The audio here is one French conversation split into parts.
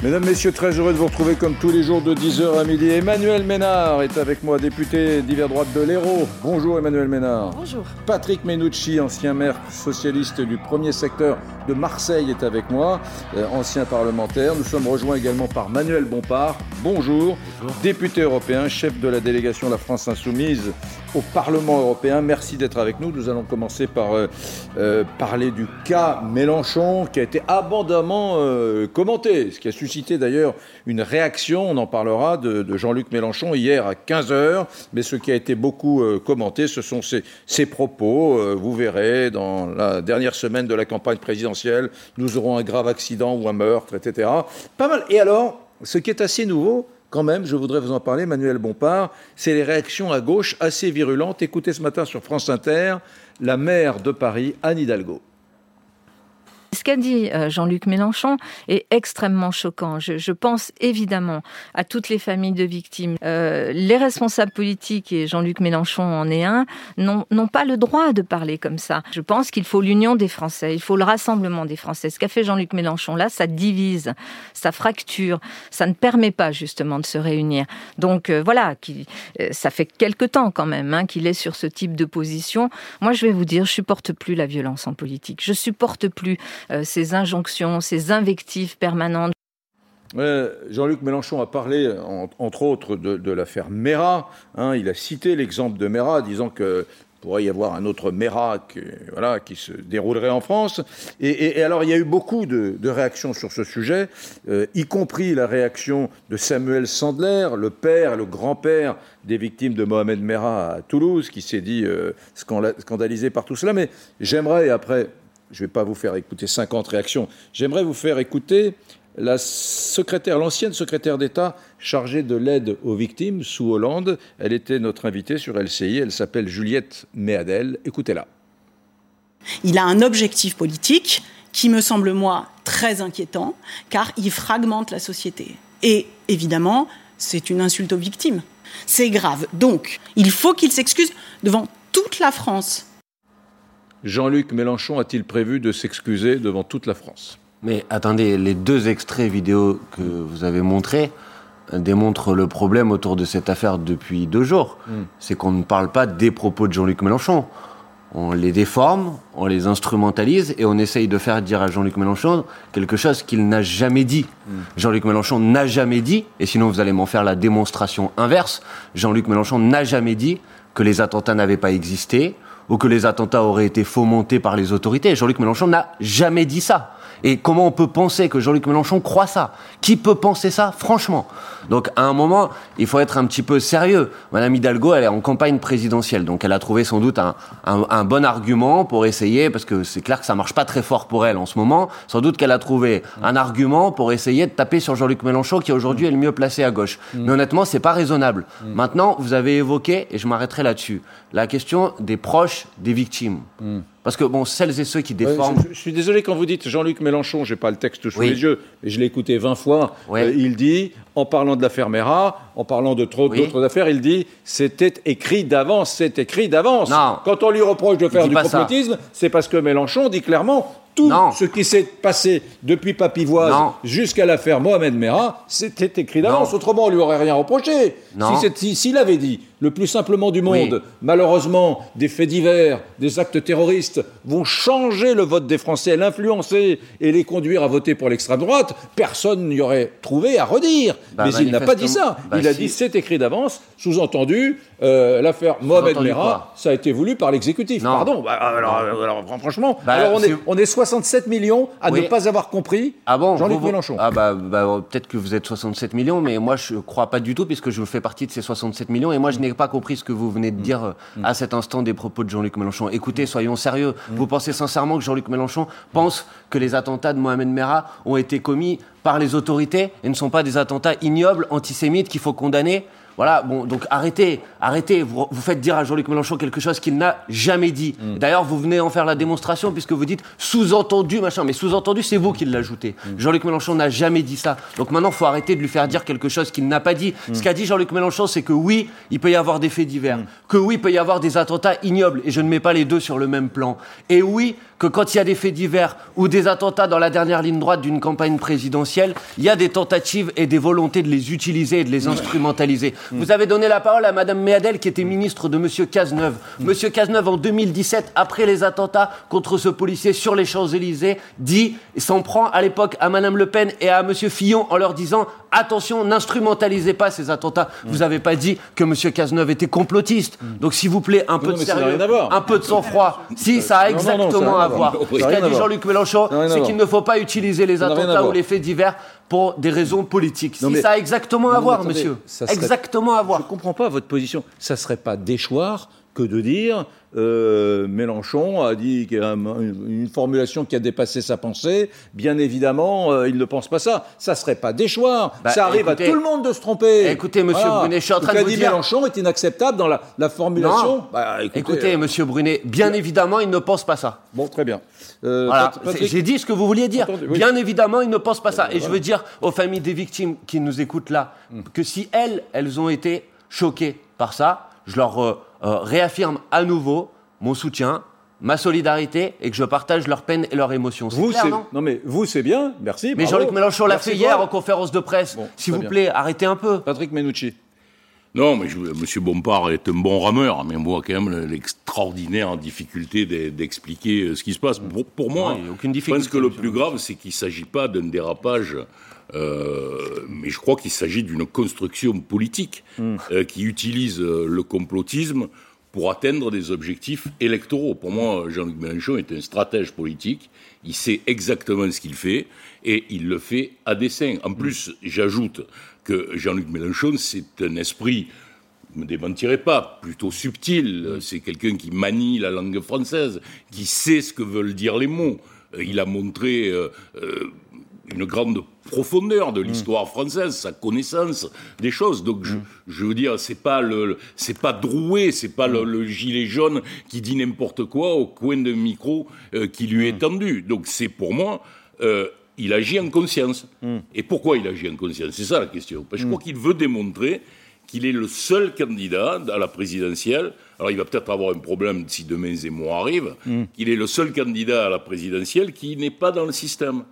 Mesdames, Messieurs, très heureux de vous retrouver comme tous les jours de 10h à midi. Emmanuel Ménard est avec moi, député d'hiver droite de l'Hérault. Bonjour Emmanuel Ménard. Bonjour. Patrick Menucci, ancien maire socialiste du premier secteur de Marseille, est avec moi, euh, ancien parlementaire. Nous sommes rejoints également par Manuel Bompard. Bonjour. Député européen, chef de la délégation La France Insoumise au Parlement européen. Merci d'être avec nous. Nous allons commencer par euh, euh, parler du cas Mélenchon qui a été abondamment euh, commenté, ce qui a suscité d'ailleurs une réaction, on en parlera, de, Jean-Luc Mélenchon hier à 15h. Mais ce qui a été beaucoup commenté, ce sont ses, propos. Vous verrez, dans la dernière semaine de la campagne présidentielle, nous aurons un grave accident ou un meurtre, etc. Pas mal. Et alors, ce qui est assez nouveau, quand même, je voudrais vous en parler, Manuel Bompard, c'est les réactions à gauche assez virulentes. Écoutez ce matin sur France Inter, la maire de Paris, Anne Hidalgo. Ce qu'a dit euh, Jean-Luc Mélenchon est extrêmement choquant. Je, je, pense évidemment à toutes les familles de victimes. Euh, les responsables politiques, et Jean-Luc Mélenchon en est un, n'ont pas le droit de parler comme ça. Je pense qu'il faut l'union des Français, il faut le rassemblement des Français. Ce qu'a fait Jean-Luc Mélenchon là, ça divise, ça fracture, ça ne permet pas justement de se réunir. Donc euh, voilà, qui, euh, ça fait quelque temps quand même hein, qu'il est sur ce type de position. Moi, je vais vous dire, je supporte plus la violence en politique. Je supporte plus ces injonctions, ces invectives permanentes. Euh, Jean-Luc Mélenchon a parlé, en, entre autres, de, l'affaire Mera. Hein, il a cité l'exemple de Mera, disant que pourrait y avoir un autre Mera qui, se déroulerait en France. Et, alors, il y a eu beaucoup de, réactions sur ce sujet, euh, y compris la réaction de Samuel Sandler, le père, le grand-père des victimes de Mohamed Merah à Toulouse, qui s'est dit euh, scandalisé par tout cela. Mais j'aimerais, après, je ne vais pas vous faire écouter 50 réactions, j'aimerais vous faire écouter la secrétaire, l'ancienne secrétaire d'État chargée de l'aide aux victimes sous Hollande. Elle était notre invitée sur LCI. Elle s'appelle Juliette Méadel. Écoutez-la. Il a un objectif politique qui me semble, moi, très inquiétant, car il fragmente la société. Et évidemment, c'est une insulte aux victimes. C'est grave. Donc, il faut qu'il s'excuse devant toute la France. Jean-Luc Mélenchon a-t-il prévu de s'excuser devant toute la France? Mais attendez, les deux extraits vidéo que vous avez montrés démontrent le problème autour de cette affaire depuis deux jours. Mm. C'est qu'on ne parle pas des propos de Jean-Luc Mélenchon. On les déforme, on les instrumentalise et on essaye de faire dire à Jean-Luc Mélenchon quelque chose qu'il n'a jamais dit. Mm. Jean-Luc Mélenchon n'a jamais dit, et sinon vous allez m'en faire la démonstration inverse, Jean-Luc Mélenchon n'a jamais dit que les attentats n'avaient pas existé, ou que les attentats auraient été fomentés par les autorités. Jean-Luc Mélenchon n'a jamais dit ça. Et comment on peut penser que Jean-Luc Mélenchon croit ça? Qui peut penser ça, franchement? Donc, à un moment, il faut être un petit peu sérieux. Madame Hidalgo, elle est en campagne présidentielle, donc elle a trouvé sans doute un, un, un bon argument pour essayer, parce que c'est clair que ça marche pas très fort pour elle en ce moment. Sans doute qu'elle a trouvé un argument pour essayer de taper sur Jean-Luc Mélenchon, qui aujourd'hui est le mieux placé à gauche. Mm. Mais honnêtement, c'est pas raisonnable. Mm. Maintenant, vous avez évoqué, et je m'arrêterai là-dessus, la question des proches des victimes. Parce que, bon, celles et ceux qui déforment. Je, je, suis désolé quand vous dites Jean-Luc Mélenchon, j'ai pas le texte sous oui. les yeux, mais je l'ai écouté 20 fois. Euh, il dit, en parlant de l'affaire Mera, en parlant de trop Oui. d'autres affaires, il dit c'était écrit d'avance, c'est écrit d'avance. Quand on lui reproche de faire du complotisme, c'est parce que Mélenchon dit clairement tout Non. ce qui s'est passé depuis Papivoise jusqu'à l'affaire Mohamed Merah, c'était écrit d'avance. Autrement, on lui aurait rien reproché. Non. Si S'il avait dit le plus simplement du monde, Oui. malheureusement, des faits divers, des actes terroristes vont changer le vote des Français, l'influencer et les conduire à voter pour l'extrême droite, personne n'y aurait trouvé à redire. Bah, Mais il n'a pas dit ça. bah, il a si. dit c'est écrit d'avance, sous-entendu, euh, l'affaire Mohamed Merah, ça a été voulu par l'exécutif. Non. Pardon. Bah, alors, alors, franchement, alors on, est, c'est- on est 67 millions à Oui. ne pas avoir compris Ah bon Jean-Luc Mélenchon. Ah bah, peut-être que vous êtes 67 millions, mais moi je crois pas du tout puisque je fais partie de ces 67 millions et moi je n'ai pas compris ce que vous venez de dire euh, à cet instant des propos de Jean-Luc Mélenchon. Écoutez, soyons sérieux. Vous pensez sincèrement que Jean-Luc Mélenchon pense que les attentats de Mohamed Merah ont été commis par les autorités et ne sont pas des attentats ignobles, antisémites qu'il faut condamner Voilà, bon, donc arrêtez, arrêtez. Vous, vous faites dire à Jean-Luc Mélenchon quelque chose qu'il n'a jamais dit. Mm. D'ailleurs, vous venez en faire la démonstration puisque vous dites sous-entendu, machin. Mais sous-entendu, c'est vous qui l'ajoutez. Mm. Jean-Luc Mélenchon n'a jamais dit ça. Donc maintenant, faut arrêter de lui faire dire quelque chose qu'il n'a pas dit. Mm. Ce qu'a dit Jean-Luc Mélenchon, c'est que oui, il peut y avoir des faits divers. Que oui, il peut y avoir des attentats ignobles. Et je ne mets pas les deux sur le même plan. Et oui, que quand il y a des faits divers ou des attentats dans la dernière ligne droite d'une campagne présidentielle, il y a des tentatives et des volontés de les utiliser et de les instrumentaliser. Vous avez donné la parole à Madame Méadel, qui était ministre de Monsieur Cazeneuve. Monsieur Cazeneuve, en 2017, après les attentats contre ce policier sur les Champs-Élysées, dit, et s'en prend à l'époque à Madame Le Pen et à Monsieur Fillon en leur disant attention, n'instrumentalisez pas ces attentats. Vous n'avez pas dit que Monsieur Cazeneuve était complotiste. Donc, s'il vous plaît, un peu non, de sérieux, un peu de sang-froid. Si, ça a Non, non, non, ça n'a exactement à voir. Ce qu'a dit. Jean-Luc Mélenchon, c'est qu'il ne faut pas utiliser les attentats ou les faits divers pour des raisons politiques. Non, si mais- ça a exactement à voir, attendez, monsieur. serait- Exactement à Je voir. ne comprends pas votre position. Ça ne serait pas déchoir que de dire euh, Mélenchon a dit qu'il y a un- une, formulation qui a dépassé sa pensée. Bien évidemment, euh, il ne pense pas ça. Ça serait pas déchoir. Bah, ça arrive écoutez- à tout le monde de se tromper. Écoutez, monsieur Brunet, je suis en train Ce de qu'a vous dit dire- Mélenchon est inacceptable dans la, la formulation. Bah, écoutez, Écoutez, euh, monsieur Brunet, bien évidemment, il ne pense pas ça. bon, très bien. Voilà, j'ai dit ce que vous vouliez dire. Entendu, oui. Bien évidemment, il ne pense pas ça. Et je veux dire aux familles des victimes qui nous écoutent là, que si elles, elles ont été choquées par ça, je leur euh, euh, réaffirme à nouveau mon soutien, ma solidarité et que je partage leur peine et leur émotion. C'est vous, clair, non? Non mais vous, c'est bien. Merci. Mais. Jean-Luc Mélenchon l'a fait hier en conférence de presse. Bon, S'il vous bien. plaît, arrêtez un peu. Patrick Menucci. Non, mais je, M. Bompard est un bon rameur, mais on voit quand même l'extraordinaire difficulté d'e- d'expliquer euh, ce qui se passe. Pour, pour moi, aucune je difficulté, pense que le plus grave, c'est qu'il ne s'agit pas d'un dérapage, euh, mais je crois qu'il s'agit d'une construction politique euh, qui utilise euh, le complotisme pour atteindre des objectifs électoraux. Pour moi, Jean-Luc Mélenchon est un stratège politique. Il sait exactement ce qu'il fait et il le fait à dessein. En plus, j'ajoute que Jean-Luc Mélenchon, c'est un esprit ne me démentirez pas, plutôt subtil. C'est quelqu'un qui manie la langue française, qui sait ce que veulent dire les mots. Il a montré euh, euh, une grande profondeur de l'histoire française, sa connaissance des choses. Donc je, je veux dire, c'est pas le, c'est pas Drouet, c'est pas le, le gilet jaune qui dit n'importe quoi au coin d'un micro euh, qui lui est tendu. Donc c'est pour moi. euh, il agit en conscience. Et pourquoi il agit en conscience? C'est ça la question. Parce que je crois qu'il veut démontrer qu'il est le seul candidat à la présidentielle. Alors il va peut-être avoir un problème si demain Zemmour arrive. Qu'il est le seul candidat à la présidentielle qui n'est pas dans le système.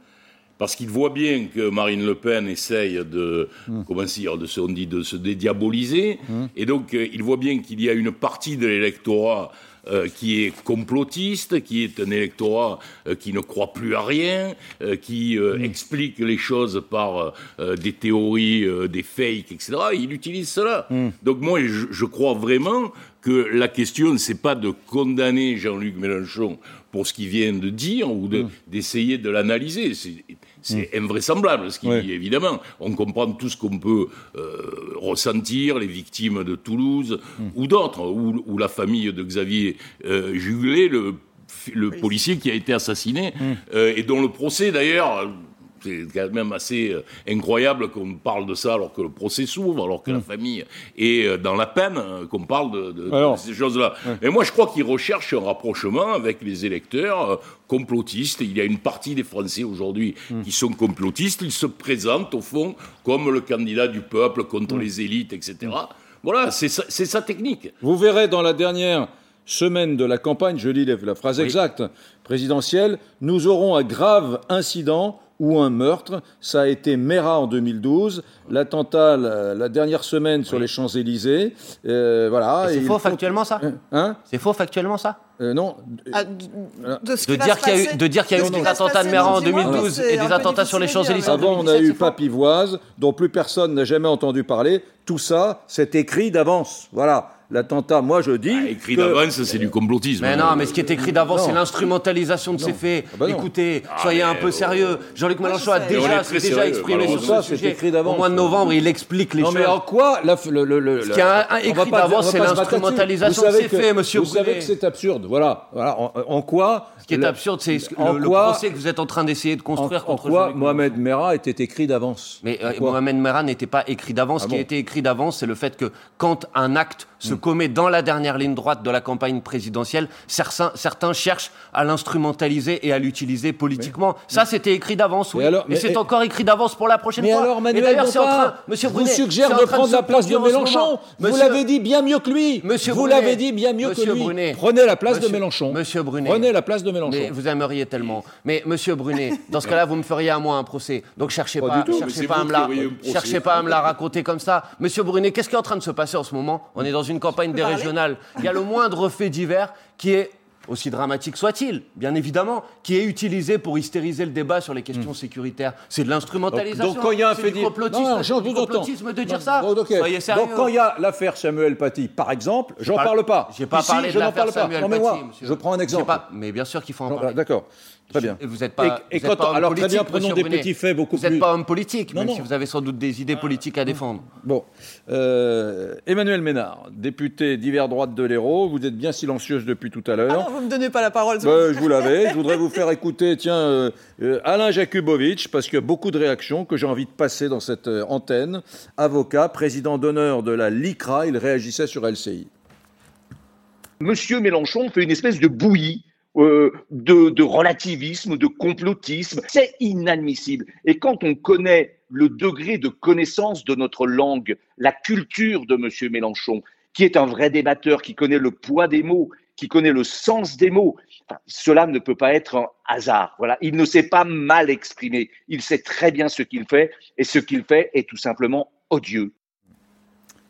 Parce qu'il voit bien que Marine Le Pen essaye de, comment dire, de se, on dit, de se dédiaboliser. Et donc, euh, il voit bien qu'il y a une partie de l'électorat euh, qui est complotiste, qui est un électorat euh, qui ne croit plus à rien, qui euh, explique les choses par des théories, des fakes, etc. Il utilise cela. Donc moi, je, je crois vraiment que la question, c'est pas de condamner Jean-Luc Mélenchon pour ce qu'il vient de dire ou de- d'essayer de l'analyser. C'est- C'est invraisemblable ce qu'il Ouais. dit, évidemment. On comprend tout ce qu'on peut euh, ressentir, les victimes de Toulouse ou d'autres, ou, ou la famille de Xavier euh, Jugulet, le, le policier qui a été assassiné, euh, et dont le procès d'ailleurs. C'est quand même assez euh, incroyable qu'on parle de ça alors que le procès s'ouvre, alors que la famille est euh, dans la peine, euh, qu'on parle de, de- de Alors, ces choses-là. Et moi, je crois qu'il recherche un rapprochement avec les électeurs complotistes. Il y a une partie des Français aujourd'hui qui sont complotistes. Ils se présentent, au fond, comme le candidat du peuple contre les élites, etc. Voilà, c'est sa, technique. Vous verrez dans la dernière semaine de la campagne, je lis la la phrase exacte, présidentielle, nous aurons un grave incident ou un meurtre. Ça a été Mera en 2012, l'attentat la, la dernière semaine sur les Champs-Élysées. Euh, voilà. C'est faux faut- factuellement ça Hein C'est faux factuellement ça Euh, Non. Ah, de, de de dire qu'il y a eu, de dire qu'il y a de eu qui des attentats de Méran en dans dix mois, 2012 c'est et des attentats sur les Champs-Élysées en Avant, on a 2017, eu Papivoise, dont plus personne n'a jamais entendu parler. Tout ça, c'est écrit d'avance. Voilà. L'attentat, moi je dis. Ah, écrit que- d'avance, c'est du complotisme. Mais non, mais ce qui est écrit d'avance, c'est l'instrumentalisation de ces faits. Ah bah. Écoutez, Ah, soyez un peu euh, sérieux. Jean-Luc Mélenchon a déjà, s'est exprimé sur ce Ça, c'est sujet. écrit d'avance. Au mois de novembre, il explique les Non, mais en choses. quoi la, le, le, le- Ce qui est écrit d'avance, c'est l'instrumentalisation de ces faits, monsieur Vous savez que c'est absurde. Voilà. voilà. En, quoi Ce qui est absurde, c'est ce- le, procès que vous êtes en train d'essayer de construire en contre quoi Mohamed. Merah était écrit d'avance? Mais euh, Mohamed Merah n'était pas écrit d'avance. Ah Ce qui été écrit d'avance, c'est le fait que quand un acte se Hmm. Commet dans la dernière ligne droite de la campagne présidentielle, certains, certains cherchent à l'instrumentaliser et à l'utiliser politiquement. Ça, c'était écrit d'avance, oui. Alors- et mais- c'est encore écrit d'avance pour la prochaine Mais fois. alors, et Manuel Bompard, train, Monsieur vous Brunet, suggère c'est en de prendre la place de Mélenchon. moment. Vous Monsieur- l'avez dit bien mieux que lui. Monsieur vous Brunet, l'avez dit bien mieux Monsieur que lui. Brunet, Prenez la place de Monsieur- Mélenchon. Monsieur Brunet. Prenez la place de Mélenchon. Mais vous aimeriez tellement. Mais Monsieur Brunet, dans ce cas-là, vous me feriez à moi un procès. Donc cherchez Pas pas, tout. Mais cherchez pas à vous me la, cherchez pas à me la raconter comme ça. Monsieur Brunet, qu'est-ce qui est en train de se passer en ce moment? On est dans une campagne des régionales. Il y a le moindre fait divers qui est aussi dramatique soit-il, bien évidemment, qui est utilisé pour hystériser le débat sur les questions sécuritaires. C'est de l'instrumentalisation. Donc quand il y a un c'est fait du complotisme, Non, non, du complotisme de dire Non, ça. Soyez sérieux. Donc quand il y a l'affaire Samuel Paty, par exemple, j'en parle pas. J'ai pas Ici, parlé je de n'en l'affaire parle pas. Samuel Paty, je prends un exemple. pas- Mais bien sûr qu'il faut en parler. D'accord. Très bien. Vous n'êtes pas. Et- et vous êtes quand- pas homme alors, très politique, bien, prenons des Brunet. petits faits beaucoup Vous n'êtes plus- pas homme politique, Non, même non. si vous avez sans doute des idées politiques à défendre. Bon, Euh, Emmanuel Ménard, député d'hiver droite de l'Hérault, vous êtes bien silencieuse depuis tout à Ah l'heure. non, vous me donnez pas la parole. Bah, je vous l'avais. Je voudrais vous faire écouter, tiens, euh, euh, Alain Jakubowicz, parce qu'il y a beaucoup de réactions que j'ai envie de passer dans cette antenne. Avocat, président d'honneur de la LICRA, il réagissait sur LCI. Monsieur Mélenchon fait une espèce de bouillie euh, de, relativisme, de complotisme. C'est inadmissible. Et quand on connaît le degré de connaissance de notre langue, la culture de Monsieur Mélenchon, qui est un vrai débatteur, qui connaît le poids des mots, qui connaît le sens des mots, cela ne peut pas être un hasard. Voilà, il ne s'est pas mal exprimé. Il sait très bien ce qu'il fait, et ce qu'il fait est tout simplement odieux.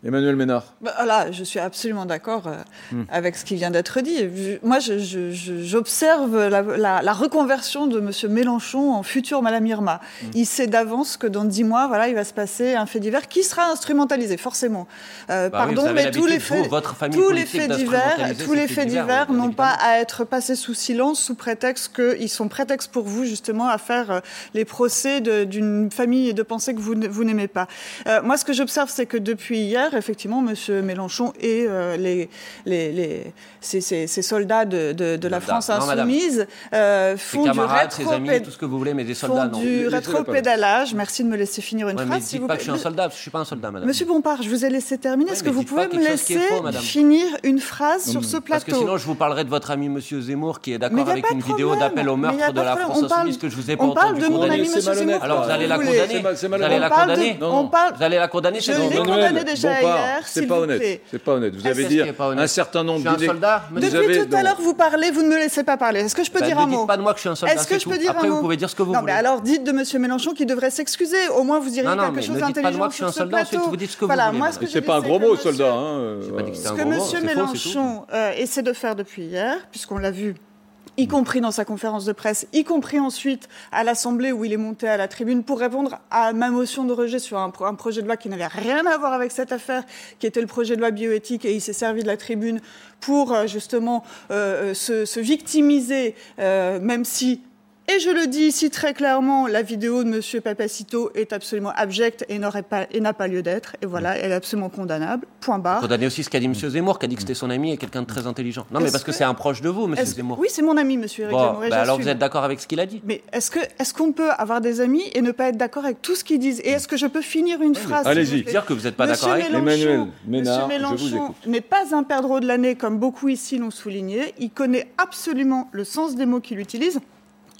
Emmanuel Ménard. Bah, là, je suis absolument d'accord euh, Hmm. avec ce qui vient d'être dit. Je- Moi, j'observe la, la- la reconversion de M. Mélenchon en futur Madame Irma. Hmm. Il sait d'avance que dans dix mois, voilà, il va se passer un fait divers qui sera instrumentalisé, forcément. Euh, Bah pardon, mais tous les vous, faits, tous les divers, tous les faits divers, n'ont pas à être passés sous silence, sous prétexte qu'ils sont prétexte pour vous justement à faire euh, les procès d'une famille et de pensées que vous, vous n'aimez pas. Euh, moi, ce que j'observe, c'est que depuis hier, effectivement, M. Mélenchon et euh, les, les, les, ces, ces- ces soldats de, de, de la. France Non, insoumise euh, Ses font du camarades, ses amis, tout ce que vous voulez, mais des font soldats, non. du rétropédalage. Merci de me laisser finir une Ouais, mais phrase, dites s'il vous pas que je suis un soldat, parce que je suis pas un soldat, madame. Monsieur Bompard, je vous ai laissé terminer. Est-ce que mais vous pouvez me laisser faux, finir une phrase sur ce Parce que plateau sinon, je vous parlerai de votre ami Monsieur Zemmour qui est Mais d'accord avec une vidéo d'appel au Mais meurtre de la France insoumise que je vous ai pas on parle entendu de mon condamner. ami, C'est monsieur malhonnête. Zemmour. Alors vous allez la condamner Vous allez la condamner Vous allez la condamner Je l'ai vidéo condamné déjà C'est pas vous honnête. plaît. C'est pas honnête. Vous Qu'est-ce avez dit un certain nombre Je suis un d'idées. soldat. Vous avez- Depuis tout à non. l'heure, vous parlez, vous ne me laissez pas parler. Est-ce que je peux Bah, dire ne un dites mot pas de moi que je suis un soldat, Est-ce que je tout. peux dire Après, un vous mot pouvez dire ce que vous Non, voulez. mais alors dites de Monsieur Mélenchon qu'il devrait s'excuser. Au moins, vous Non, non, quelque chose ne dites pas de d'intelligent moi que je suis un soldat, ensuite vous dites ce que vous voulez, C'est je pas un dis, gros mot, soldat. hein, Ce un que Monsieur. Mélenchon euh, essaie de faire depuis hier, puisqu'on l'a vu y compris dans sa conférence de presse, y compris ensuite à l'Assemblée où il est monté à la tribune pour répondre à ma motion de rejet sur un, pro- un projet de loi qui n'avait rien à voir avec cette affaire, qui était le projet de loi bioéthique, et il s'est servi de la tribune pour euh, justement euh, euh, se, se victimiser, même si et je le dis ici très clairement, la vidéo de Monsieur Papacito est absolument abjecte et n'aurait pas et n'a pas lieu d'être. Et voilà, elle est absolument condamnable. Point barre. Condamner aussi ce qu'a dit Monsieur Zemmour, qui a dit que c'était son ami et quelqu'un de très intelligent. Non, mais parce que, que- c'est un proche de vous, Est-ce- Zemmour. Oui, c'est mon ami, Monsieur Eric Bon, Zemmour. bah alors vous êtes d'accord avec ce qu'il a dit? Mais est-ce que est-ce qu'on peut avoir des amis et ne pas être d'accord avec tout ce qu'ils disent? Et est-ce que je peux finir une phrase Allez-y. Dire que vous n'êtes pas d'accord avec Emmanuel Ménard, vous Mélenchon n'est pas un perdreau de l'année comme beaucoup ici l'ont souligné. Il connaît absolument le sens des mots qu'il utilise.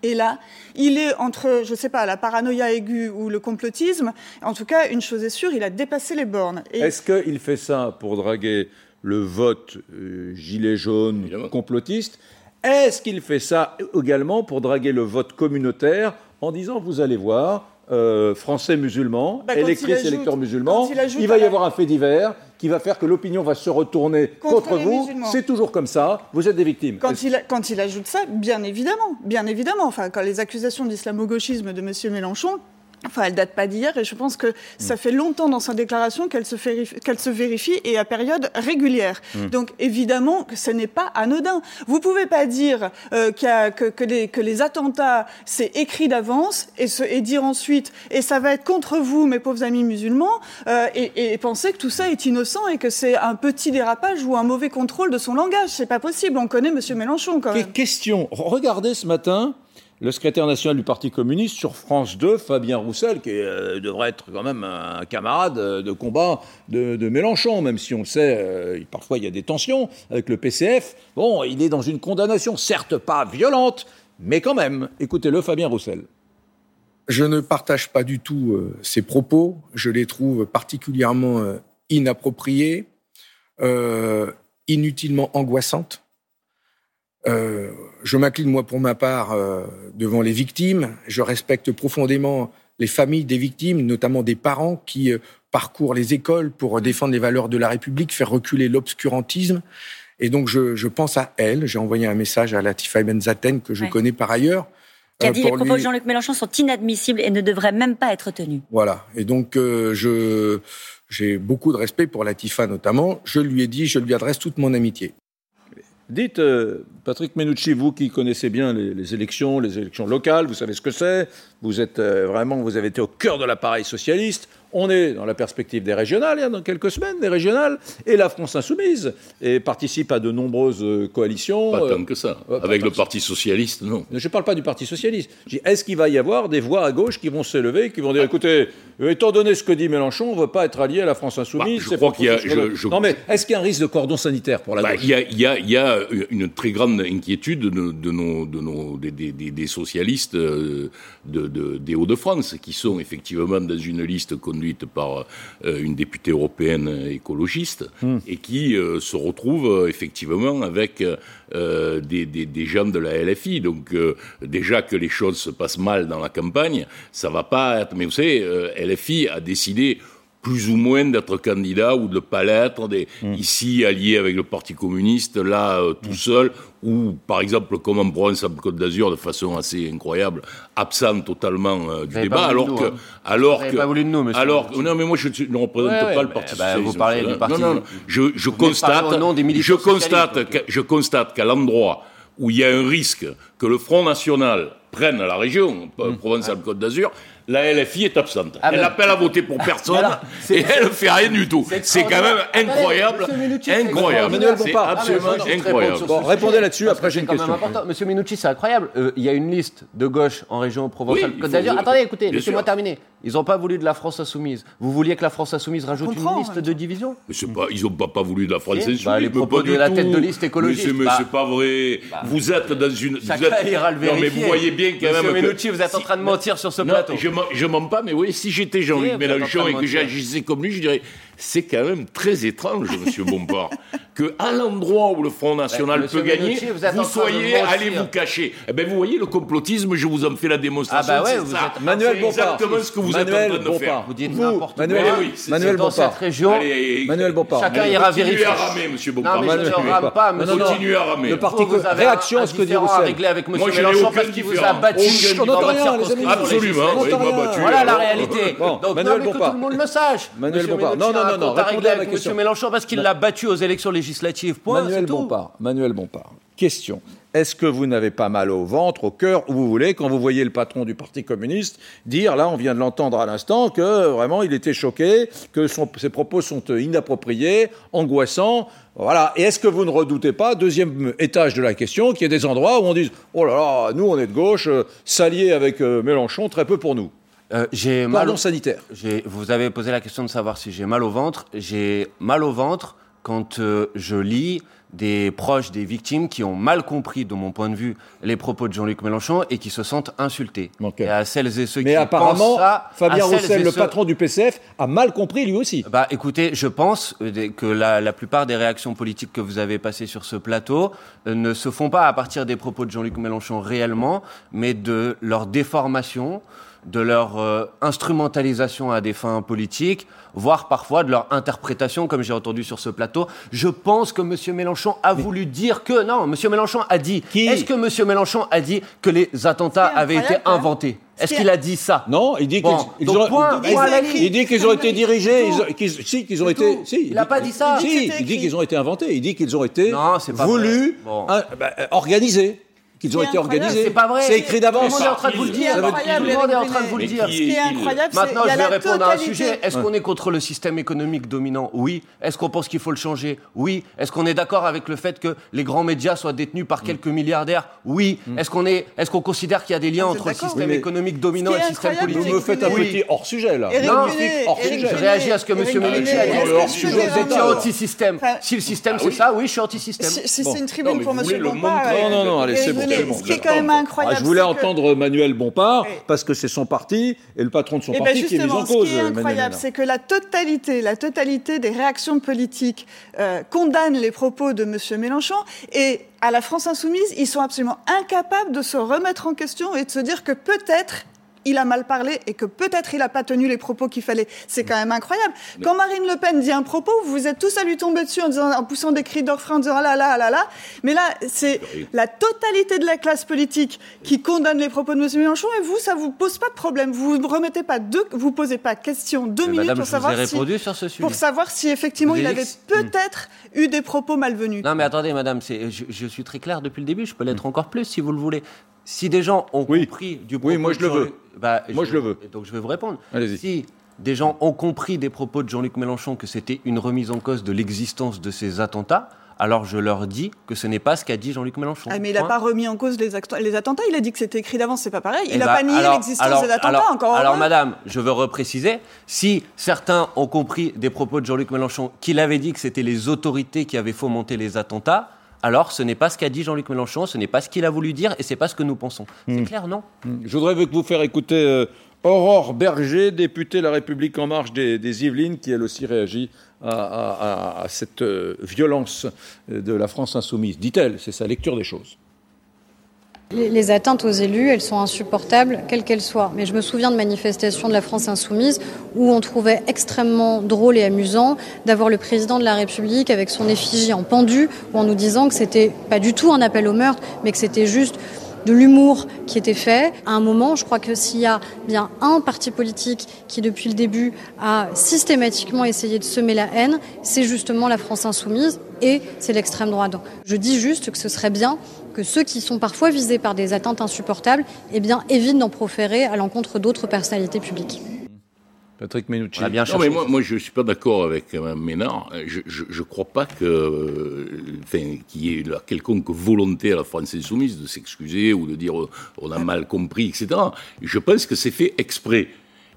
Et là, il est entre, je ne sais pas, la paranoïa aiguë ou le complotisme. En tout cas, une chose est sûre, il a dépassé les bornes. Et Est-ce qu'il fait ça pour draguer le vote euh, gilet jaune Évidemment. complotiste? Est-ce qu'il fait ça également pour draguer le vote communautaire en disant vous allez voir euh, français musulmans, Bah, électrices, ajoute- électeurs musulmans, il va y la- avoir un fait divers qui va faire que l'opinion va se retourner Contre vous. C'est toujours comme ça. Vous êtes des victimes. Quand il, a- quand il ajoute ça, bien évidemment, bien évidemment, enfin, quand les accusations d'islamo-gauchisme de M. Mélenchon, Enfin, elle date pas d'hier et je pense que ça fait longtemps dans sa déclaration qu'elle se, vérifie, qu'elle se vérifie et à période régulière. Mm. Donc évidemment que ce n'est pas anodin. Vous pouvez pas dire euh, a, que, que, les, que, les, attentats c'est écrit d'avance et, et, dire ensuite et ça va être contre vous mes pauvres amis musulmans euh, et, et, penser que tout ça est innocent et que c'est un petit dérapage ou un mauvais contrôle de son langage. C'est pas possible. On connaît Monsieur Mélenchon quand même. Question. Regardez ce matin le secrétaire national du Parti communiste sur France 2, Fabien Roussel, qui euh, devrait être quand même un camarade euh, de combat de, Mélenchon, même si on le sait, euh, parfois il y a des tensions avec le PCF. Bon, il est dans une condamnation, certes pas violente, mais quand même. Écoutez-le, Fabien Roussel. Je ne partage pas du tout ces propos. Je les trouve particulièrement inappropriés, inutilement angoissantes euh, je m'incline, moi, pour ma part, euh, devant les victimes. Je respecte profondément les familles des victimes, notamment des parents qui euh, parcourent les écoles pour défendre les valeurs de la République, faire reculer l'obscurantisme. Et donc, je, je, pense à elle. J'ai envoyé un message à Latifa Benzaten, que je connais par ailleurs. Qui a dit les propos de Jean-Luc Mélenchon sont inadmissibles et ne devraient même pas être tenus. Voilà. Et donc, je j'ai beaucoup de respect pour Latifa notamment. Je lui ai dit, je lui adresse toute mon amitié. Dites, euh, Patrick Menucci, vous qui connaissez bien les, élections, les élections locales, vous savez ce que c'est, vous êtes euh, vraiment, vous avez été au cœur de l'appareil socialiste. On est dans la perspective des régionales, il y a dans quelques semaines, des régionales, et la France insoumise et participe à de nombreuses euh, coalitions. Pas tant que ça. Avec le Parti socialiste, non. Je ne parle pas du Parti socialiste. Est-ce qu'il va y avoir des voix à gauche qui vont s'élever, qui vont dire, écoutez, étant donné ce que dit Mélenchon, on ne veut pas être allié à la France insoumise. Bah, je crois qu'il y a. Non, mais est-ce qu'il y a un risque de cordon sanitaire pour la bah, gauche il, y a, il, y a, une très grande inquiétude de, nos, de nos, des, des, des socialistes euh, de, des Hauts-de-France, qui sont effectivement dans une liste conduite par euh, une députée européenne écologiste hmm. et qui euh, se retrouve euh, effectivement avec des, des, gens de la LFI. Donc déjà que les choses se passent mal dans la campagne, ça va pas être. Mais vous savez, LFI a décidé plus ou moins d'être candidat ou de ne pas l'être, hmm. ici allié avec le Parti communiste, là tout hmm. seul, ou par exemple comme en Provence-Côte d'Azur de façon assez incroyable, absent totalement euh, du débat, alors que, hein. alors que, pas voulu de nous, monsieur alors non mais moi je ne représente pas le Parti bah, socialiste. Vous parlez du parti. Non, non, je, je constate, je constate, je constate qu'à l'endroit où il y a un risque que le Front National prenne la région, mmh. Provence-Alpes-Côte d'Azur, la LFI est absente. Ah, elle appelle à voter pour personne et elle ne fait rien du tout. C'est quand même incroyable. Incroyable. C'est absolument incroyable. répondez là-dessus, après j'ai une question. Monsieur Minucci, c'est incroyable. Euh, il y a une liste de gauche en région Provence-Côte d'Azur. Attendez, écoutez, laissez-moi terminer. Ils n'ont pas voulu de la France insoumise. Vous vouliez que la France insoumise rajoute une liste de division pas, Ils n'ont pas, voulu de la France insoumise. Bah, les propos de la tête de liste écologiste. Mais c'est bah. pas vrai. Bah. vous êtes dans une. Chacun ira le vérifier. Non, mais vous voyez bien quand même. Monsieur Menucci, vous êtes en train de mentir sur ce plateau. Je mens pas, mais oui, si j'étais Jean-Luc Mélenchon et que j'agissais comme lui, je dirais c'est quand même très étrange, Monsieur Bompard, que à l'endroit où le Front National peut gagner, vous, soyez allez vous cacher. Eh ben, vous voyez le complotisme, je vous en fais la démonstration. Ah bah ouais, vous ça. Êtes... Manuel Bompard. exactement ce que vous êtes en train de faire. Vous dites n'importe Manuel, quoi. Oui, Manuel dans cette région. Allez, Manuel Bompard. Chacun ira vérifier. Continuez à ramer, Monsieur Bompard. Non, mais je ne rame pas, monsieur. Continuez à ramer. Le parti réaction à ce que dit Roussel. régler avec Monsieur Mélenchon parce qu'il vous a battu dans votre circonscription. Absolument, il m'a battu. Voilà la réalité. Donc, Manuel Bompard. Que tout le monde le sache. Manuel Bompard. Non, non, non, non. Répondez à ma question. Mélenchon parce qu'il l'a battu aux élections législatives. Point, Manuel Bompard. Manuel Bompard. Question. Est-ce que vous n'avez pas mal au ventre, au cœur, où vous voulez, quand vous voyez le patron du Parti communiste dire, là, on vient de l'entendre à l'instant, que vraiment il était choqué, que ses propos sont inappropriés, angoissants. Voilà. Et est-ce que vous ne redoutez pas, deuxième étage de la question, qu'il y ait des endroits où on dise, oh là là, nous on est de gauche, euh, s'allier avec euh, Mélenchon, très peu pour nous euh, j'ai mal au sanitaire. Vous avez posé la question de savoir si j'ai mal au ventre. J'ai mal au ventre quand euh, je lis des proches des victimes qui ont mal compris, de mon point de vue, les propos de Jean-Luc Mélenchon et qui se sentent insultés. Et à celles et ceux Mais qui apparemment, ça, Fabien Roussel, le patron du PCF, a mal compris lui aussi. Bah, écoutez, je pense euh, que la, la, plupart des réactions politiques que vous avez passées sur ce plateau ne se font pas à partir des propos de Jean-Luc Mélenchon réellement, mais de leur déformation de leur euh, instrumentalisation à des fins politiques, voire parfois de leur interprétation, comme j'ai entendu sur ce plateau. Je pense que M. Mélenchon a voulu dire que... Non, M. Mélenchon a dit... Est-ce que M. Mélenchon a dit que les attentats avaient été inventés? Est-ce qu'il a dit ça? Non, il dit qu'ils Bon, ont, point, il, point dit qu'ils ont été dirigés, ils ont- si qu'ils ont été, si, Il a pas dit ça. Si, Il dit qu'ils ont été inventés, il dit qu'ils ont été Non, pas voulus. Bon. hein, bah, organisés, qu'ils ont C'est été organisés. C'est pas vrai. C'est écrit d'avance. Tout le monde est en train de vous le dire. Tout le monde est en train de vous le dire. Ce qui est incroyable, c'est Maintenant, je vais répondre à un sujet. Est-ce qu'on est contre le système économique dominant? Oui. Est-ce qu'on pense qu'il faut le changer? Oui. Est-ce qu'on est d'accord avec le fait que les grands médias soient détenus par quelques milliardaires? Oui. Est-ce qu'on est, est-ce qu'on considère qu'il y a des liens êtes entre le système économique dominant et le système incroyable, Vous politique me faites un petit hors sujet là. Non, hors sujet. Je réagis à ce que M. Mélenchon a dit. hors sujet, vous étiez anti-système. Si le système Ah c'est oui. ça, oui, je suis anti-système. Si, c'est une tribune pour M. euh, Non, non, non, allez, c'est bon, Brunet, c'est bon. Ce qui est quand même incroyable. Ah, je voulais que- entendre Manuel Bompard parce que c'est son parti et le patron de son Eh ben parti qui est mis ce qui est incroyable, c'est que la totalité, la totalité des réactions politiques euh, condamnent les propos de M. Mélenchon et à la France insoumise, ils sont absolument incapables de se remettre en question et de se dire que peut-être il a mal parlé et que peut-être il n'a pas tenu les propos qu'il fallait. C'est quand même incroyable. Quand Marine Le Pen dit un propos, vous êtes tous à lui tomber dessus en, disant, en poussant des cris d'orfraie, en disant ah là là ah là là. Mais là, c'est la totalité de la classe politique qui condamne les propos de M. Mélenchon et vous, ça vous pose pas de problème. Vous ne remettez pas deux, vous posez pas question deux Mais minutes Madame, pour savoir si répondu sur ce sujet. pour savoir si effectivement Vous il avait dit peut-être eu des propos malvenus. Non, mais attendez, madame, je, je suis très clair depuis le début, je peux l'être encore plus si vous le voulez. Si des gens ont Oui. compris du Oui, propos moi, de je le veux. Jean-Luc- bah, Moi, je le veux. Donc je vais vous répondre. Allez-y. Si des gens ont compris des propos de Jean-Luc Mélenchon que c'était une remise en cause de l'existence de ces attentats, alors je leur dis que ce n'est pas ce qu'a dit Jean-Luc Mélenchon. Ah, mais il n'a pas remis en cause les, attentats, il a dit que c'était écrit d'avance, c'est pas pareil. Il Eh n'a bah, pas nié alors- l'existence alors- des attentats, alors- encore Alors, heureux. madame, je veux repréciser, si certains ont compris des propos de Jean-Luc Mélenchon qu'il avait dit que c'était les autorités qui avaient fomenté les attentats, alors ce n'est pas ce qu'a dit Jean-Luc Mélenchon, ce n'est pas ce qu'il a voulu dire et c'est pas ce que nous pensons. C'est clair, non Je voudrais vous faire écouter euh, Aurore Berger, députée La République En Marche des, des Yvelines, qui elle aussi réagit à, à- à- à cette euh, violence euh, de la France insoumise. Dit-elle, c'est sa lecture des choses. Les, atteintes aux élus, elles sont insupportables, quelles qu'elles soient. Mais je me souviens de manifestations de la France insoumise où on trouvait extrêmement drôle et amusant d'avoir le président de la République avec son effigie en pendu ou en nous disant que c'était pas du tout un appel au meurtre, mais que c'était juste de l'humour qui était fait. À un moment, je crois que s'il y a bien un parti politique qui, depuis le début, a systématiquement essayé de semer la haine, c'est justement la France insoumise et c'est l'extrême droite. Je dis juste que ce serait bien que ceux qui sont parfois visés par des atteintes insupportables, eh bien, évitent d'en proférer à l'encontre d'autres personnalités publiques. Patrick Menucci. Bien Non, mais moi, moi je ne suis pas d'accord avec euh, Ménard. Je ne crois pas que, euh, enfin, qu'il y ait la quelconque volonté à la France insoumise de s'excuser ou de dire euh, on a mal compris, etc. Je pense que c'est fait exprès.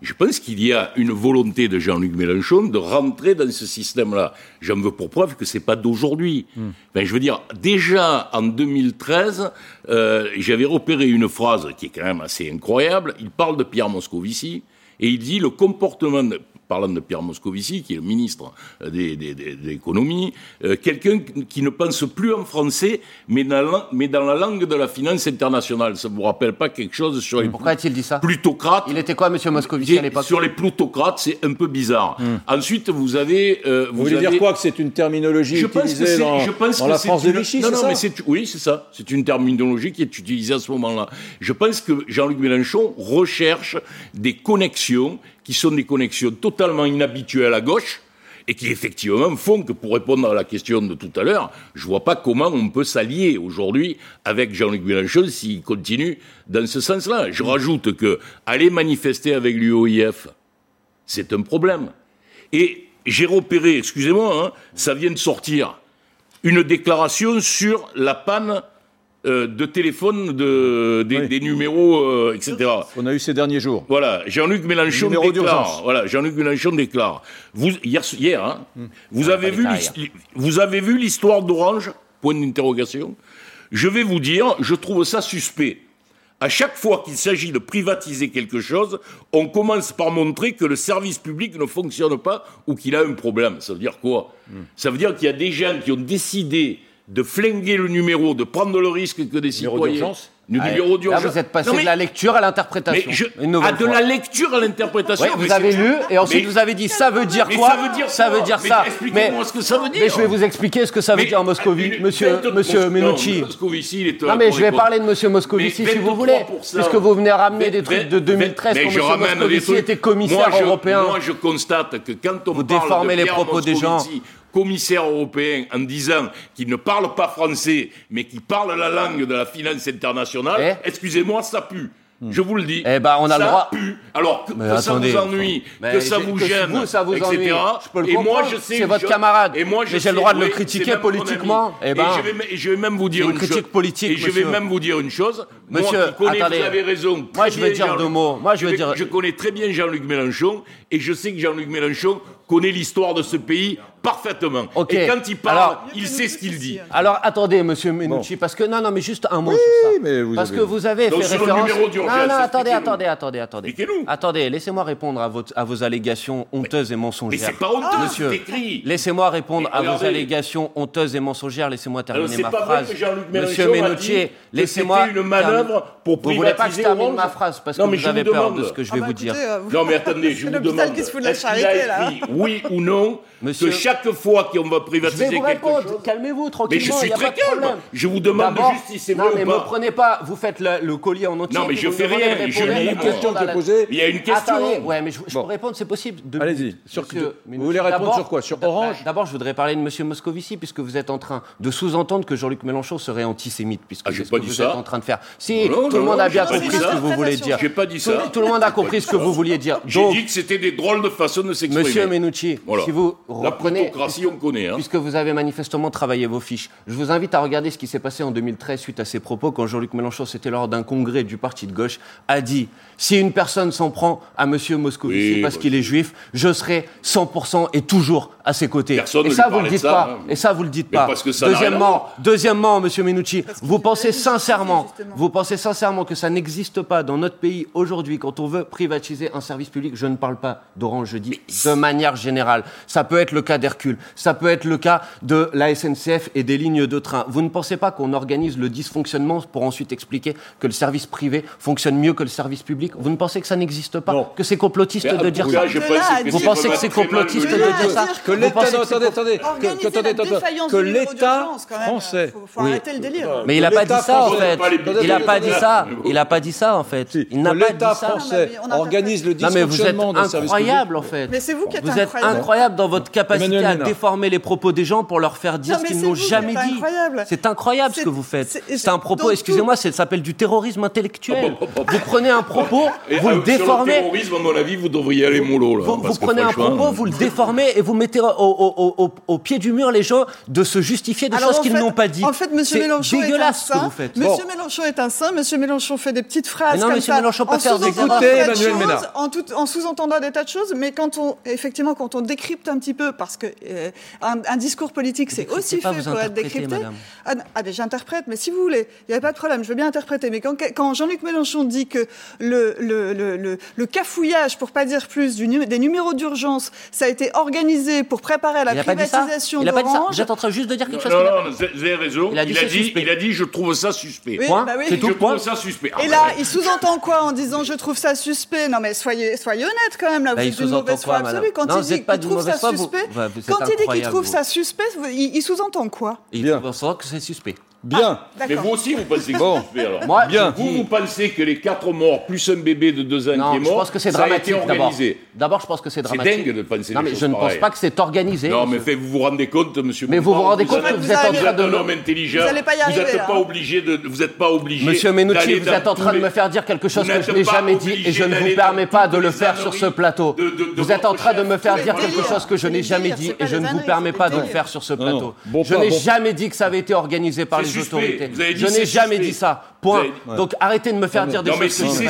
Je pense qu'il y a une volonté de Jean-Luc Mélenchon de rentrer dans ce système-là. J'en veux pour preuve que c'est pas d'aujourd'hui. Enfin, je veux dire, déjà en 2013, euh, j'avais repéré une phrase qui est quand même assez incroyable. Il parle de Pierre Moscovici et il dit le comportement, de- parlant de Pierre Moscovici, qui est le ministre euh, des, des- des- de l'économie, euh, quelqu'un qui ne pense plus en français, mais dans, la, mais dans la langue de la finance internationale. Ça vous rappelle pas quelque chose sur les Pourquoi a-t-il dit ça? plutocrates? Il était quoi, monsieur Moscovici, à l'époque? sur les plutocrates, c'est un peu bizarre. Ensuite, vous avez, euh, Vous voulez avez- dire quoi Que c'est une terminologie je pense que utilisée dans, je pense dans que la France de Vichy, Non, non, ça? mais c'est, oui, c'est ça. C'est une terminologie qui est utilisée à ce moment-là. Je pense que Jean-Luc Mélenchon recherche des connexions qui sont des connexions totalement inhabituelles à gauche et qui effectivement font que, pour répondre à la question de tout à l'heure, je vois pas comment on peut s'allier aujourd'hui avec Jean-Luc Mélenchon s'il continue dans ce sens-là. Je rajoute que aller manifester avec l'UOIF, c'est un problème. Et j'ai repéré, excusez-moi, hein, ça vient de sortir, une déclaration sur la panne euh, de téléphone de, des, Oui. des numéros, euh, etc. qu'on a eu ces derniers jours. Voilà, Jean-Luc Mélenchon déclare. Voilà, Jean-Luc Mélenchon déclare. Vous hier, hier, hein, vous avez pas vu, détail. l'his- vous avez vu l'histoire d'Orange? Point d'interrogation. Je vais vous dire, je trouve ça suspect. À chaque fois qu'il s'agit de privatiser quelque chose, on commence par montrer que le service public ne fonctionne pas ou qu'il a un problème. Ça veut dire quoi? Ça veut dire qu'il y a des gens qui ont décidé de flinguer le numéro, de prendre le risque que des numéro citoyens... Le ah, numéro d'urgence. Là, vous êtes passé de la lecture à l'interprétation. Je... Ah, de la lecture à l'interprétation. Vous avez lu et ensuite vous avez dit ça veut dire quoi Ça veut dire ça. Veut dire. Mais ce que ça veut dire. Mais je vais vous expliquer ce que ça veut dire Moscovici, monsieur, monsieur Menucci. Non, Moscovici, il est non mais je vais parler de monsieur Moscovici si vous voulez, puisque vous venez ramener des trucs de 2013 quand monsieur Moscovici était commissaire européen. Moi, je constate que quand on vous déformez les propos des gens, commissaire européen en disant qu'il ne parle pas français, mais qu'il parle la langue de la finance internationale, eh excusez-moi, ça pue. Hmm. Je vous le dis. Eh ben, on a le droit. Pue. Alors, que, attendez, ça vous ennuie, que ça vous gêne, ça vous etc. Je peux le et moi, je sais. C'est votre camarade. Et moi, j'ai le droit de le critiquer politiquement. Eh ben, et, je vais, même vous dire une, critique politique. Et je vais même vous dire une chose. Monsieur, attendez. Vous avez raison. Moi, je vais dire deux mots. Moi, je vais dire. Je connais très bien Jean-Luc Mélenchon et je sais que Jean-Luc Mélenchon connaît l'histoire de ce pays parfaitement. Et quand il parle, il sait ce qu'il dit. Alors attendez, monsieur Menucci, parce que non, non, mais juste un mot sur ça. mais vous parce que vous avez fait sur le numéro d'urgence, non, non, attendez, attendez, attendez, attendez. Expliquez-nous. Attendez, laissez-moi répondre à, vos allégations honteuses et mensongères. Mais mensongères. c'est pas honteux, ah monsieur. Laissez-moi répondre à vos allégations honteuses et mensongères. Laissez-moi terminer c'est ma pas phrase. Monsieur Menucci, laissez-moi. une manœuvre terminer. pour Vous voulez pas que je termine ma phrase parce que vous je peur de ce que je vais vous dire. Non mais attendez, je vous demande, est-ce qu'il oui ou non Monsieur- chaque fois qu'on va privatiser quelque Mais je suis y très calme. Je vous demande juste si c'est vrai non, mais. Ne me prenez pas. Vous faites le, le collier en entier. Non, mais je fais rien. Je il y a une question qui est posée. Il y a une question. Attendez, je, je bon. peux répondre, c'est possible. Allez-y. Vous voulez répondre sur quoi Sur bah, Orange D'abord, je voudrais parler de M. Moscovici, puisque vous êtes en train de sous-entendre que Jean-Luc Mélenchon serait antisémite, puisque ah, c'est ce que vous êtes en train de faire. Si, tout le monde a bien compris ce que vous voulez dire. J'ai pas dit ça. Tout le monde a compris ce que vous vouliez dire. J'ai dit que c'était des drôles de façons de s'exprimer. Monsieur Menucci, si vous reprenez Puisque vous avez manifestement travaillé vos fiches, je vous invite à regarder ce qui s'est passé en 2013 suite à ces propos quand Jean-Luc Mélenchon, c'était lors d'un congrès du parti de gauche, a dit si une personne s'en prend à M. Moscovici oui, parce qu'il est juif, je serai 100% et toujours à ses côtés. Personne et ne ça, vous le dites pas. Et ça, vous le dites pas. Deuxièmement, deuxièmement, Monsieur Menucci, vous pensez sincèrement, vous pensez sincèrement que ça n'existe pas dans notre pays aujourd'hui quand on veut privatiser un service public. Je ne parle pas d'Orange, je dis de manière générale. Ça peut être le cas des ça peut être le cas de la SNCF et des lignes de train. Vous ne pensez pas qu'on organise le dysfonctionnement pour ensuite expliquer que le service privé fonctionne mieux que le service public? Vous ne pensez que ça n'existe pas? Que c'est complotiste de dire ça? Vous pensez que c'est complotiste de dire ça? Que l'État, attendez, attendez, que l'État français. Mais il n'a pas dit ça en fait. Il n'a pas dit ça. Il n'a pas dit ça en fait. Il n'a pas dit ça. Français organise le dysfonctionnement d'un service public. Incroyable en fait. Mais c'est vous qui êtes incroyable dans votre capacité à déformer les propos des gens pour leur faire dire ce qu'ils n'ont jamais dit. Incroyable. C'est incroyable ce que vous faites. C'est un propos, excusez-moi, ça s'appelle du terrorisme intellectuel. Ah vous prenez un propos, vous le déformez. le terrorisme, à mon avis, vous devriez aller mollo. Là, vous, prenez un propos, vous le déformez et vous mettez au, pied du mur les gens de se justifier des Alors, choses qu'ils n'ont pas dit. En fait, Monsieur Mélenchon dégueulasse est un. Ce que vous faites. Monsieur. Mélenchon est un saint. Monsieur Mélenchon fait des petites phrases. Ah non, Monsieur Mélenchon peut faire des Ménard. En, en sous-entendant des tas de choses, mais quand on, effectivement, quand on décrypte un petit peu, parce que euh, un, discours politique, c'est aussi fait pour être décrypté. Ah, ah ben, j'interprète, mais si vous voulez, il n'y a pas de problème, je veux bien interpréter. Mais quand, quand Jean-Luc Mélenchon dit que le, le, le, le, cafouillage, pour pas dire plus, des numéros d'urgence, ça a été organisé pour préparer la il privatisation d'Orange... Vous êtes juste de dire quelque chose Non, non, non vous avez. Il a dit, il a dit, je trouve ça suspect. Oui, point. Bah oui. C'est tout, point. trouve ça suspect. Et ah, là, il sous-entend quoi en disant je trouve ça suspect? Non mais soyez, soyez honnête quand même, là, bah, vous êtes une mauvaise foi absolue. Quand il dit pas trouve ça suspect... Quand il dit qu'il trouve ça suspect, il, sous-entend quoi Il Bien. que c'est suspect. Bien. Ah, mais vous aussi, vous pensez que bon. c'est alors. Moi, Bien. Vous, vous pensez que les quatre morts plus un bébé de deux ans qui est mort, je pense que c'est dramatique, organisé. D'abord, je pense que c'est dramatique. C'est dingue de penser Non, mais je ne pense pas que c'est organisé. Non, mais fait, vous vous rendez compte, monsieur. Mais vous vous rendez compte que vous, êtes en train de. Vous un homme intelligent. Vous n'êtes pas, pas obligé de. Vous n'êtes pas obligé. Monsieur Menucci, vous êtes en train de me faire dire quelque chose que je n'ai jamais dit et je ne vous permets pas de le faire sur ce plateau. Vous êtes en train de me faire dire quelque chose que je n'ai jamais dit et je ne vous permets pas de le faire sur ce plateau, je n'ai jamais dit que ça avait été organisé par les autorités. Je n'ai jamais dit ça. Point. Donc arrêtez de me faire dire des choses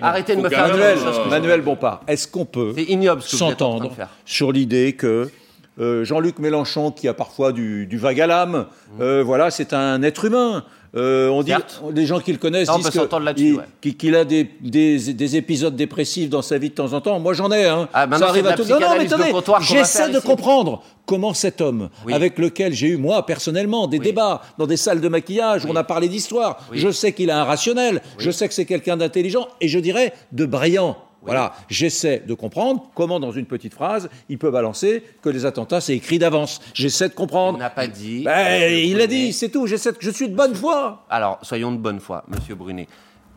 Arrêtez de me faire Manuel, dire des choses Manuel Bompard, est-ce qu'on peut s'entendre sur l'idée que euh, Jean-Luc Mélenchon, qui a parfois du, vague à l'âme, mmh. euh, voilà, c'est un être humain. Euh, on dit, les gens qui le connaissent Non, disent ouais. qu'il a des, des, des épisodes dépressifs dans sa vie de temps en temps. Moi, j'en ai. Hein. Ah, Ça arrive à tout. Non, non, mais attendez, j'essaie de ici. comprendre comment cet homme, Oui. avec lequel j'ai eu moi personnellement des débats dans des salles de maquillage, où on a parlé d'histoire. Je sais qu'il a un rationnel. Je sais que c'est quelqu'un d'intelligent et je dirais de brillant. Voilà, j'essaie de comprendre comment, dans une petite phrase, il peut balancer que les attentats, c'est écrit d'avance. J'essaie de comprendre. Il n'a pas dit. Ben, il l'a dit, c'est tout. J'essaie de- Je suis de bonne foi. Alors, soyons de bonne foi, Monsieur Brunet.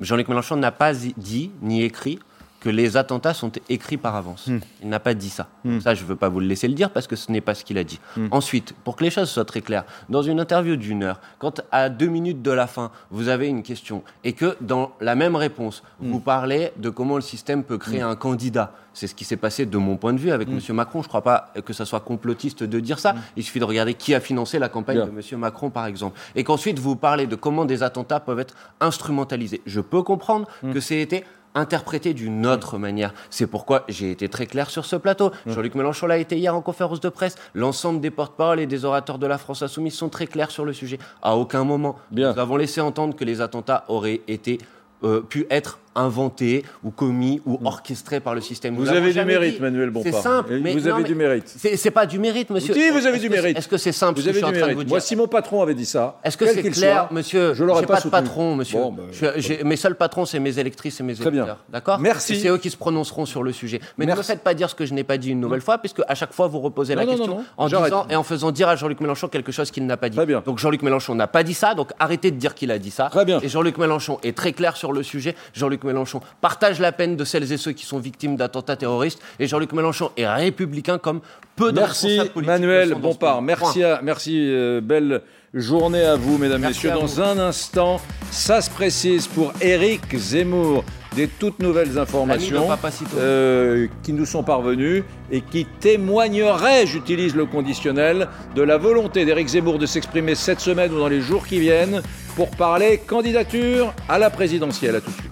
Jean-Luc Mélenchon n'a pas dit ni écrit que les attentats sont écrits par avance. Hmm. Il n'a pas dit ça. Ça, je ne veux pas vous le laisser le dire parce que ce n'est pas ce qu'il a dit. Hmm. Ensuite, pour que les choses soient très claires, dans une interview d'une heure, quand à deux minutes de la fin, vous avez une question et que dans la même réponse, Hmm. vous parlez de comment le système peut créer un candidat, c'est ce qui s'est passé de mon point de vue avec Hmm. Monsieur Macron. Je ne crois pas que ça soit complotiste de dire ça. Il suffit de regarder qui a financé la campagne de Monsieur Macron, par exemple. Et qu'ensuite, vous parlez de comment des attentats peuvent être instrumentalisés. Je peux comprendre Hmm. que c'est été interprété d'une autre manière. C'est pourquoi j'ai été très clair sur ce plateau. Hmm. Jean-Luc Mélenchon l'a été hier en conférence de presse. L'ensemble des porte-paroles et des orateurs de la France Insoumise sont très clairs sur le sujet. À aucun moment, Bien. nous avons laissé entendre que les attentats auraient été euh, pu être inventés ou commis ou orchestrés par le système. Vous l'avons avez du mérite, dit. Manuel Bompard. C'est simple. Mais vous non, avez mais du mérite. C'est pas du mérite, monsieur. Si, vous avez du mérite. Est-ce que c'est simple Vous ce que avez je suis du en train de mérite. vous Moi, si mon patron avait dit ça, Est-ce que c'est clair, monsieur? Je l'aurais pas pas de patron, monsieur. Ben, mes seuls patrons, c'est mes électrices et mes Très bien. électeurs. D'accord? Merci. C'est eux qui se prononceront sur le sujet. Mais ne me faites pas dire ce que je n'ai pas dit une nouvelle fois, puisque à chaque fois vous reposez la question en disant et en faisant dire à Jean-Luc Mélenchon quelque chose qu'il n'a pas dit. Très bien. Donc Jean-Luc Mélenchon n'a pas dit ça, donc arrêtez de dire qu'il a dit ça. Très bien. Et Jean-Luc Mélenchon est très clair sur le sujet. Jean-Luc Mélenchon partage la peine de celles et ceux qui sont victimes d'attentats terroristes. Et Jean-Luc Mélenchon est républicain comme peu de Merci Manuel Bompard. Merci, à, merci euh, belle journée à vous, mesdames, Merci messieurs. Dans vous. un instant, ça se précise pour Éric Zemmour. Des toutes nouvelles informations euh, qui nous sont parvenues et qui témoigneraient, j'utilise le conditionnel, de la volonté d'Éric Zemmour de s'exprimer cette semaine ou dans les jours qui viennent pour parler candidature à la présidentielle. À tout de suite.